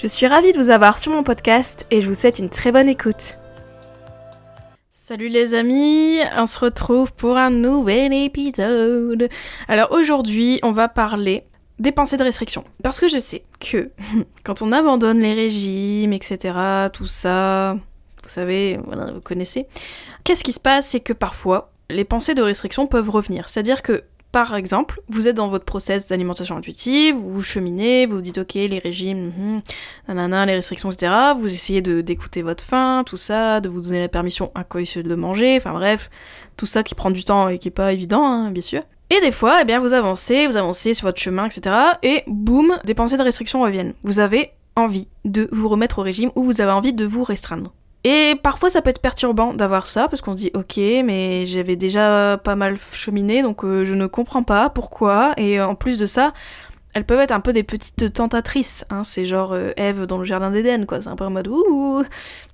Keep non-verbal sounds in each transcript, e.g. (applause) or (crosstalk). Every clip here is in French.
Je suis ravie de vous avoir sur mon podcast et je vous souhaite une très bonne écoute. Salut les amis, on se retrouve pour un nouvel épisode. Alors aujourd'hui, on va parler des pensées de restriction. Parce que je sais que (laughs) quand on abandonne les régimes, etc., tout ça, vous savez, vous connaissez, qu'est-ce qui se passe? C'est que parfois, les pensées de restriction peuvent revenir. C'est-à-dire que par exemple, vous êtes dans votre process d'alimentation intuitive, vous cheminez, vous dites ok, les régimes, hum, nanana, les restrictions, etc. Vous essayez d'écouter votre faim, tout ça, de vous donner la permission inconsciente de manger, enfin bref, tout ça qui prend du temps et qui est pas évident, hein, bien sûr. Et des fois, eh bien, vous avancez, vous avancez sur votre chemin, etc. Et boum, des pensées de restriction reviennent. Vous avez envie de vous remettre au régime ou vous avez envie de vous restreindre. Et parfois ça peut être perturbant d'avoir ça parce qu'on se dit ok mais j'avais déjà pas mal cheminé donc euh, je ne comprends pas pourquoi. Et en plus de ça elles peuvent être un peu des petites tentatrices hein, c'est genre euh, Eve dans le jardin d'Éden quoi. C'est un peu en mode ouh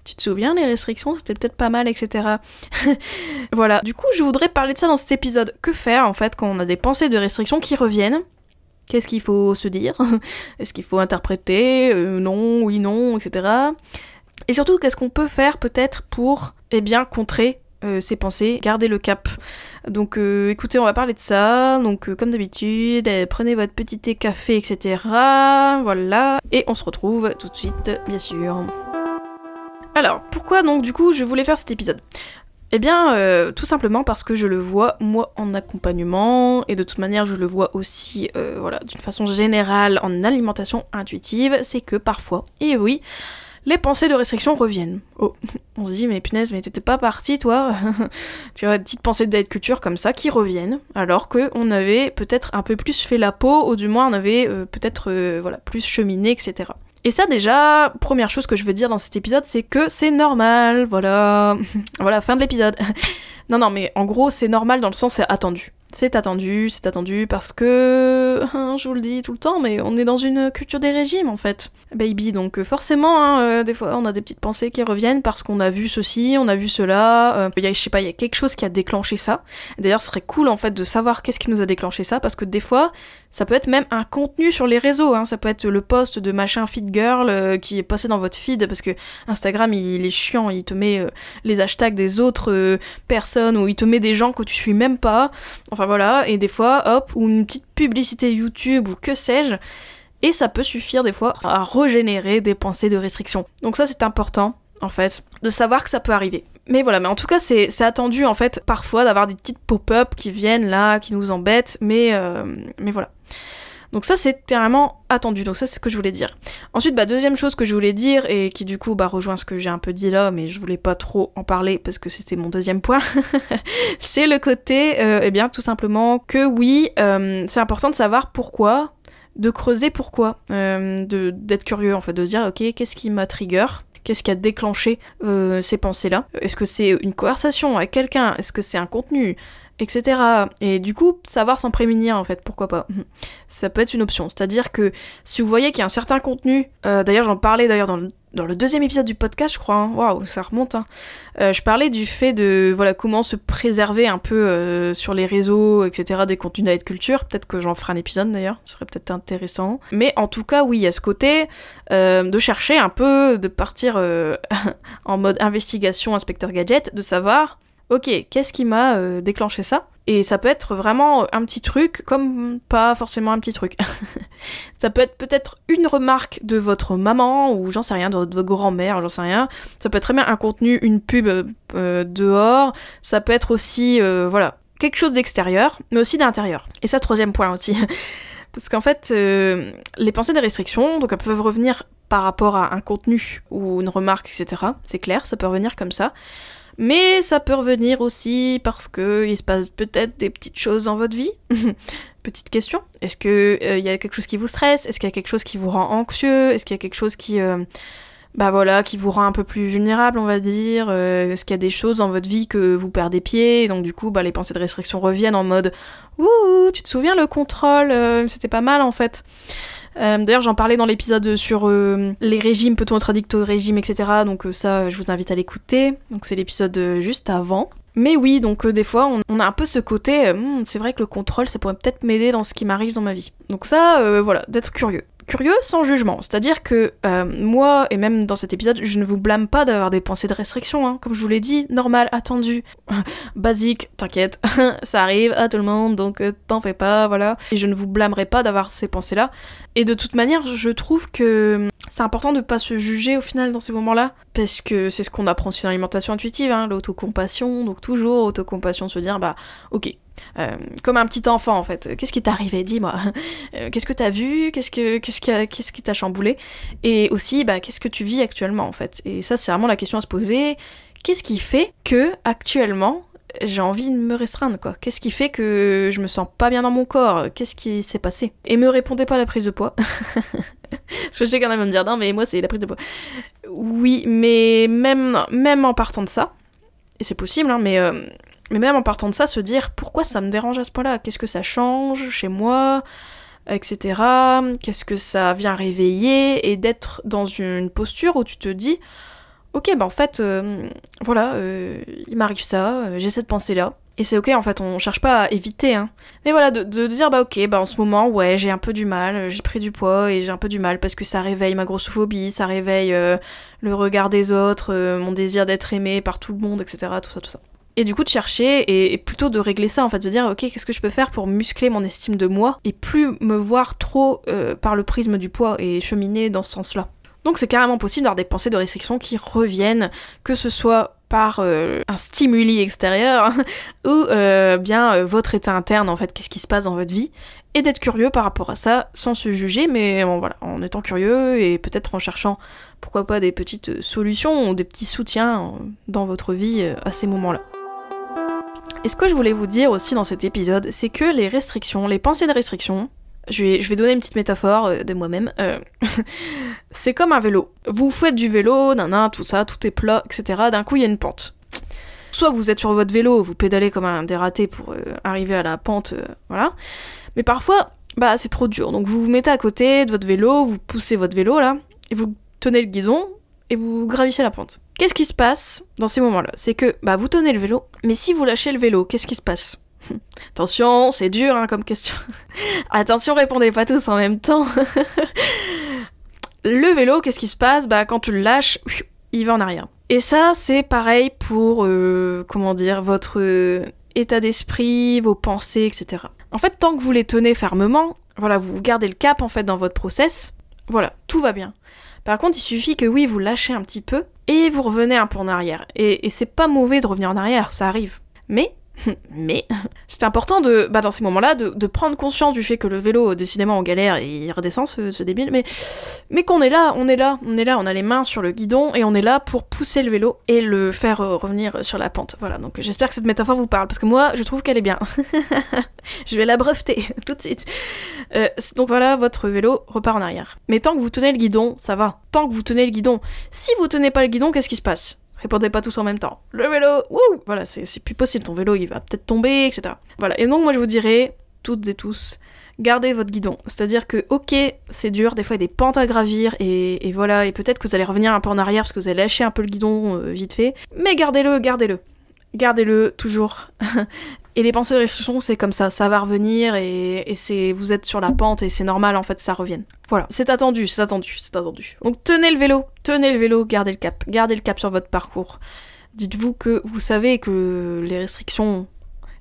tu te souviens les restrictions c'était peut-être pas mal etc (laughs) voilà. Du coup je voudrais parler de ça dans cet épisode. Que faire en fait quand on a des pensées de restrictions qui reviennent? Qu'est-ce qu'il faut se dire? (laughs) Est-ce qu'il faut interpréter euh, Non, oui, non, etc. Et surtout, qu'est-ce qu'on peut faire peut-être pour, eh bien, contrer euh, ces pensées, garder le cap? Donc euh, écoutez, on va parler de ça. Donc euh, comme d'habitude, prenez votre petit thé, café, etc. Voilà. Et on se retrouve tout de suite, bien sûr. Alors, pourquoi donc du coup je voulais faire cet épisode? Eh bien, tout simplement parce que je le vois moi en accompagnement et de toute manière je le vois aussi, voilà, d'une façon générale en alimentation intuitive, c'est que parfois, et oui, les pensées de restriction reviennent. Oh, (laughs) on se dit, mais punaise, mais t'étais pas parti, toi (laughs) Tu vois, petites pensées de culture comme ça qui reviennent, alors que on avait peut-être un peu plus fait la peau, ou du moins on avait euh, peut-être euh, voilà, plus cheminé, etc. Et ça déjà, première chose que je veux dire dans cet épisode, c'est que c'est normal, voilà. (laughs) voilà, fin de l'épisode. non, non, mais en gros, c'est normal dans le sens c'est attendu. C'est attendu, c'est attendu parce que, (laughs) hein, je vous le dis tout le temps, mais on est dans une culture des régimes en fait, baby. Donc euh, forcément, hein, euh, des fois, on a des petites pensées qui reviennent parce qu'on a vu ceci, on a vu cela. Euh, y a, je sais pas, il y a quelque chose qui a déclenché ça. D'ailleurs, ce serait cool en fait de savoir qu'est-ce qui nous a déclenché ça parce que des fois, ça peut être même un contenu sur les réseaux, hein. ça peut être le post de machin fit girl euh, qui est passé dans votre feed parce que Instagram il, est chiant, il te met euh, les hashtags des autres euh, personnes ou il te met des gens que tu suis même pas. Enfin voilà, et des fois, hop, ou une petite publicité YouTube ou que sais-je. Et ça peut suffire des fois à régénérer des pensées de restriction. Donc ça c'est important en fait, de savoir que ça peut arriver. Mais voilà, mais en tout cas, c'est attendu en fait parfois d'avoir des petites pop-up qui viennent là, qui nous embêtent, mais, euh, mais voilà. Donc ça c'est vraiment attendu, donc ça c'est ce que je voulais dire. Ensuite, bah deuxième chose que je voulais dire, et qui du coup bah rejoint ce que j'ai un peu dit là, mais je voulais pas trop en parler parce que c'était mon deuxième point, (laughs) c'est le côté, euh, eh bien tout simplement que oui, euh, c'est important de savoir pourquoi, de creuser pourquoi, d'être curieux en fait, de se dire ok qu'est-ce qui m'a trigger, Qu'est-ce qui a déclenché euh, ces pensées-là? Est-ce que c'est une conversation avec quelqu'un? Est-ce que c'est un contenu? Etc. Et du coup, savoir s'en prémunir en fait, pourquoi pas? Ça peut être une option. C'est-à-dire que si vous voyez qu'il y a un certain contenu, euh, d'ailleurs j'en parlais d'ailleurs dans le dans le deuxième épisode du podcast, je crois, hein. waouh, ça remonte. Hein. Euh, je parlais du fait de voilà comment se préserver un peu euh, sur les réseaux, etc. des contenus d'être culture. Peut-être que j'en ferai un épisode d'ailleurs, ce serait peut-être intéressant. Mais en tout cas, oui, a ce côté euh, de chercher un peu, de partir (laughs) en mode investigation, inspecteur gadget, de savoir, ok, qu'est-ce qui m'a déclenché ça? Et ça peut être vraiment un petit truc, comme pas forcément un petit truc. (laughs) ça peut être peut-être une remarque de votre maman, ou j'en sais rien, de votre grand-mère, j'en sais rien. Ça peut être très bien un contenu, une pub euh, dehors. Ça peut être aussi, euh, voilà, quelque chose d'extérieur, mais aussi d'intérieur. Et ça, troisième point aussi. (laughs) Parce qu'en fait, euh, les pensées des restrictions, donc elles peuvent revenir par rapport à un contenu ou une remarque, etc. C'est clair, ça peut revenir comme ça. Mais ça peut revenir aussi parce que il se passe peut-être des petites choses dans votre vie. (laughs) Petite question. Est-ce que il euh, y a quelque chose qui vous stresse? Est-ce qu'il y a quelque chose qui vous rend anxieux? Est-ce qu'il y a quelque chose qui euh, bah voilà, qui vous rend un peu plus vulnérable, on va dire Est-ce qu'il y a des choses dans votre vie que vous perdez pied et donc du coup, bah, les pensées de restriction reviennent en mode Ouh, tu te souviens le contrôle C'était pas mal en fait. D'ailleurs, j'en parlais dans l'épisode sur les régimes, peut-on être addict au régime, etc. Donc ça, je vous invite à l'écouter. Donc c'est l'épisode juste avant. Mais oui, donc euh, des fois, on, a un peu ce côté, euh, hmm, c'est vrai que le contrôle, ça pourrait peut-être m'aider dans ce qui m'arrive dans ma vie. Donc ça, euh, voilà, d'être curieux curieux sans jugement. C'est-à-dire que euh, moi, et même dans cet épisode, je ne vous blâme pas d'avoir des pensées de restriction, hein. comme je vous l'ai dit, normal, attendu, (laughs) basique, t'inquiète, (laughs) ça arrive à tout le monde, donc euh, t'en fais pas, voilà. Et je ne vous blâmerai pas d'avoir ces pensées-là. Et de toute manière, je trouve que c'est important de pas se juger au final dans ces moments-là, parce que c'est ce qu'on apprend dans l'alimentation intuitive, hein, l'autocompassion, donc toujours autocompassion, se dire, bah ok, euh, comme un petit enfant en fait. Qu'est-ce qui t'est arrivé Dis-moi. (laughs) Euh, qu'est-ce que t'as vu? Qu'est-ce que qu'est-ce qui t'a chamboulé? Et aussi, bah, qu'est-ce que tu vis actuellement en fait? Et ça, c'est vraiment la question à se poser. Qu'est-ce qui fait que actuellement j'ai envie de me restreindre quoi? Qu'est-ce qui fait que je me sens pas bien dans mon corps? Qu'est-ce qui s'est passé? Et me répondez pas à la prise de poids. (laughs) Parce que je sais en a me dire non mais moi c'est la prise de poids. Oui, mais même même en partant de ça, et c'est possible, hein, mais euh, mais même en partant de ça, se dire pourquoi ça me dérange à ce point-là? Qu'est-ce que ça change chez moi? Etc. Qu'est-ce que ça vient réveiller? Et d'être dans une posture où tu te dis ok, bah en fait, euh, voilà, euh, il m'arrive ça, euh, j'ai cette pensée-là. Et c'est ok, en fait, on cherche pas à éviter, hein. Mais voilà, de, de, dire, bah ok, bah en ce moment, ouais, j'ai un peu du mal, j'ai pris du poids et j'ai un peu du mal parce que ça réveille ma grossophobie, ça réveille le regard des autres, mon désir d'être aimé par tout le monde, etc. Tout ça, tout ça. Et du coup de chercher et, plutôt de régler ça en fait, de dire ok qu'est-ce que je peux faire pour muscler mon estime de moi et plus me voir trop euh, par le prisme du poids et cheminer dans ce sens-là. Donc c'est carrément possible d'avoir des pensées de restriction qui reviennent, que ce soit par euh, un stimuli extérieur (laughs) ou euh, bien votre état interne en fait, qu'est-ce qui se passe dans votre vie et d'être curieux par rapport à ça sans se juger mais bon, voilà, en étant curieux et peut-être en cherchant pourquoi pas des petites solutions ou des petits soutiens dans votre vie à ces moments-là. Et ce que je voulais vous dire aussi dans cet épisode, c'est que les restrictions, les pensées de restriction, je vais, je vais donner une petite métaphore euh, de moi-même, euh, (laughs) c'est comme un vélo. Vous faites du vélo, nan, tout ça, tout est plat, etc. D'un coup, il y a une pente. Soit vous êtes sur votre vélo, vous pédalez comme un dératé pour euh, arriver à la pente, voilà. Mais parfois, bah c'est trop dur. Donc vous vous mettez à côté de votre vélo, vous poussez votre vélo là, et vous tenez le guidon, et vous gravissez la pente. Qu'est-ce qui se passe dans ces moments-là? C'est que bah vous tenez le vélo, mais si vous lâchez le vélo, qu'est-ce qui se passe? (laughs) Attention, c'est dur hein, comme question. (laughs) Attention, répondez pas tous en même temps. (laughs) le vélo, qu'est-ce qui se passe? Bah quand tu le lâches, il va en arrière. Et ça, c'est pareil pour euh, comment dire votre euh, état d'esprit, vos pensées, etc. En fait, tant que vous les tenez fermement, voilà, vous gardez le cap en fait dans votre process. Voilà, tout va bien. Par contre, il suffit que oui, vous lâchez un petit peu et vous revenez un peu en arrière. Et, c'est pas mauvais de revenir en arrière, ça arrive. Mais (laughs) mais c'est important de, bah dans ces moments-là, de, prendre conscience du fait que le vélo, décidément, en galère et il redescend ce, débile, mais, mais qu'on est là, on est là, on est là, on a les mains sur le guidon et on est là pour pousser le vélo et le faire euh, revenir sur la pente. Voilà, donc j'espère que cette métaphore vous parle parce que moi, je trouve qu'elle est bien. (laughs) je vais la breveter (laughs) tout de suite. Euh, donc voilà, votre vélo repart en arrière. Mais tant que vous tenez le guidon, ça va. Tant que vous tenez le guidon. Si vous tenez pas le guidon, qu'est-ce qui se passe? Répondez pas tous en même temps. Le vélo, wouh Voilà, c'est plus possible, ton vélo il va peut-être tomber, etc. Voilà, et donc moi je vous dirais, toutes et tous, gardez votre guidon. C'est-à-dire que, ok, c'est dur, des fois il y a des pentes à gravir, et, voilà, et peut-être que vous allez revenir un peu en arrière parce que vous allez lâcher un peu le guidon euh, vite fait, mais gardez-le, gardez-le. Gardez-le toujours. (laughs) Et les pensées de restriction, c'est comme ça, ça va revenir et, vous êtes sur la pente et c'est normal en fait ça revienne. Voilà, c'est attendu, c'est attendu, c'est attendu. Donc tenez le vélo, tenez le vélo, gardez le cap, gardez le cap sur votre parcours. Dites-vous que vous savez que les restrictions,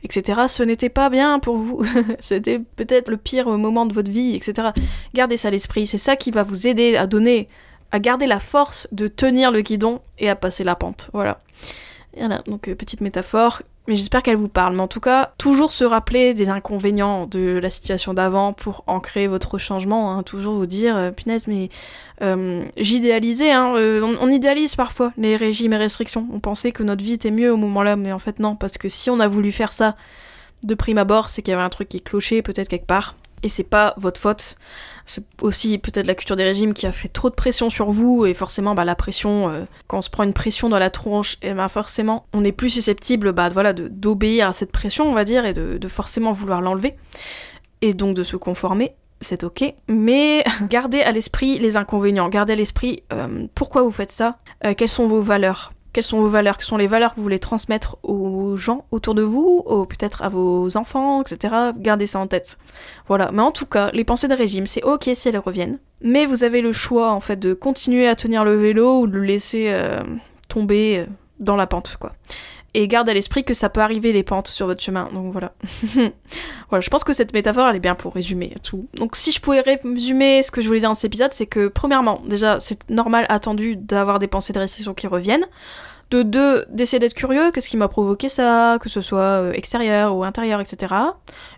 etc., ce n'était pas bien pour vous. (laughs) C'était peut-être le pire moment de votre vie, etc. Gardez ça à l'esprit, c'est ça qui va vous aider à donner, à garder la force de tenir le guidon et à passer la pente. Voilà. Voilà, donc euh, petite métaphore, mais j'espère qu'elle vous parle. Mais en tout cas, toujours se rappeler des inconvénients de la situation d'avant pour ancrer votre changement. Hein. Toujours vous dire, euh, mais euh, j'idéalisais, hein, euh, on, idéalise parfois les régimes et restrictions. On pensait que notre vie était mieux au moment-là, mais en fait non, parce que si on a voulu faire ça de prime abord, c'est qu'il y avait un truc qui clochait peut-être quelque part. Et c'est pas votre faute. C'est aussi peut-être la culture des régimes qui a fait trop de pression sur vous, et forcément, bah, la pression, euh, quand on se prend une pression dans la tronche, et bah, forcément, on est plus susceptible bah, voilà, d'obéir à cette pression, on va dire, et de, de forcément vouloir l'enlever, et donc de se conformer c'est ok, mais (laughs) gardez à l'esprit les inconvénients, gardez à l'esprit euh, pourquoi vous faites ça, euh, quelles sont vos valeurs, quelles sont vos valeurs, quelles sont les valeurs que vous voulez transmettre aux gens autour de vous, ou peut-être à vos enfants, etc. Gardez ça en tête. Voilà, mais en tout cas, les pensées de régime, c'est ok si elles reviennent, mais vous avez le choix en fait de continuer à tenir le vélo ou de le laisser euh, tomber dans la pente, quoi et garde à l'esprit que ça peut arriver les pentes sur votre chemin. Donc voilà. (laughs) voilà, je pense que cette métaphore elle est bien pour résumer tout. Donc si je pouvais résumer ce que je voulais dire dans cet épisode, c'est que premièrement, déjà c'est normal, attendu d'avoir des pensées de restriction qui reviennent. De deux, d'essayer d'être curieux, qu'est-ce qui m'a provoqué ça, que ce soit euh, extérieur ou intérieur, etc.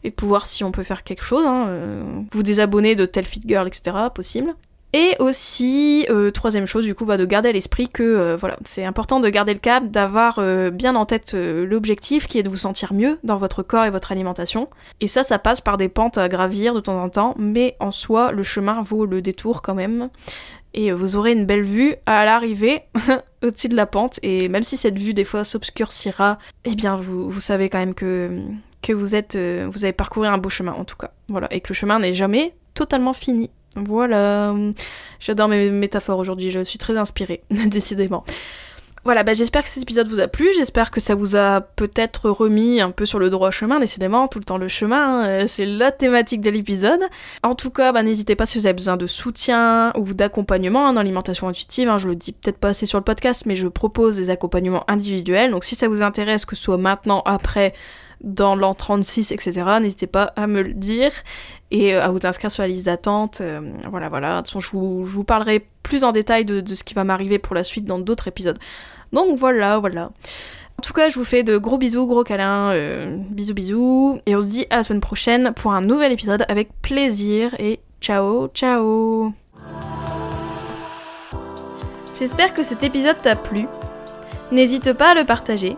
Et de pouvoir si on peut faire quelque chose, hein, euh, vous désabonner de tel fit girl, etc. possible. Et aussi, euh, troisième chose, du coup, bah, de garder à l'esprit que euh, voilà, c'est important de garder le cap, d'avoir euh, bien en tête l'objectif qui est de vous sentir mieux dans votre corps et votre alimentation. Et ça, ça passe par des pentes à gravir de temps en temps, mais en soi, le chemin vaut le détour quand même. Et vous aurez une belle vue à l'arrivée, (laughs) au-dessus de la pente. Et même si cette vue, des fois, s'obscurcira, eh bien, vous, savez quand même que, que vous, êtes, vous avez parcouru un beau chemin, en tout cas. Voilà. Et que le chemin n'est jamais totalement fini. Voilà, j'adore mes métaphores aujourd'hui, je suis très inspirée, (laughs) décidément. Voilà, bah j'espère que cet épisode vous a plu, j'espère que ça vous a peut-être remis un peu sur le droit chemin, décidément, tout le temps le chemin, hein, c'est la thématique de l'épisode. En tout cas, bah n'hésitez pas si vous avez besoin de soutien ou d'accompagnement hein, dans l'alimentation intuitive, hein, je le dis peut-être pas assez sur le podcast, mais je propose des accompagnements individuels, donc si ça vous intéresse, que ce soit maintenant, après, dans l'an 36, etc. N'hésitez pas à me le dire et euh, à vous inscrire sur la liste d'attente. Euh, voilà, voilà. De toute façon, je vous, parlerai plus en détail de, ce qui va m'arriver pour la suite dans d'autres épisodes. Donc voilà, voilà. En tout cas, je vous fais de gros bisous, gros câlins, euh, bisous bisous, et on se dit à la semaine prochaine pour un nouvel épisode avec plaisir, et ciao, ciao J'espère que cet épisode t'a plu. N'hésite pas à le partager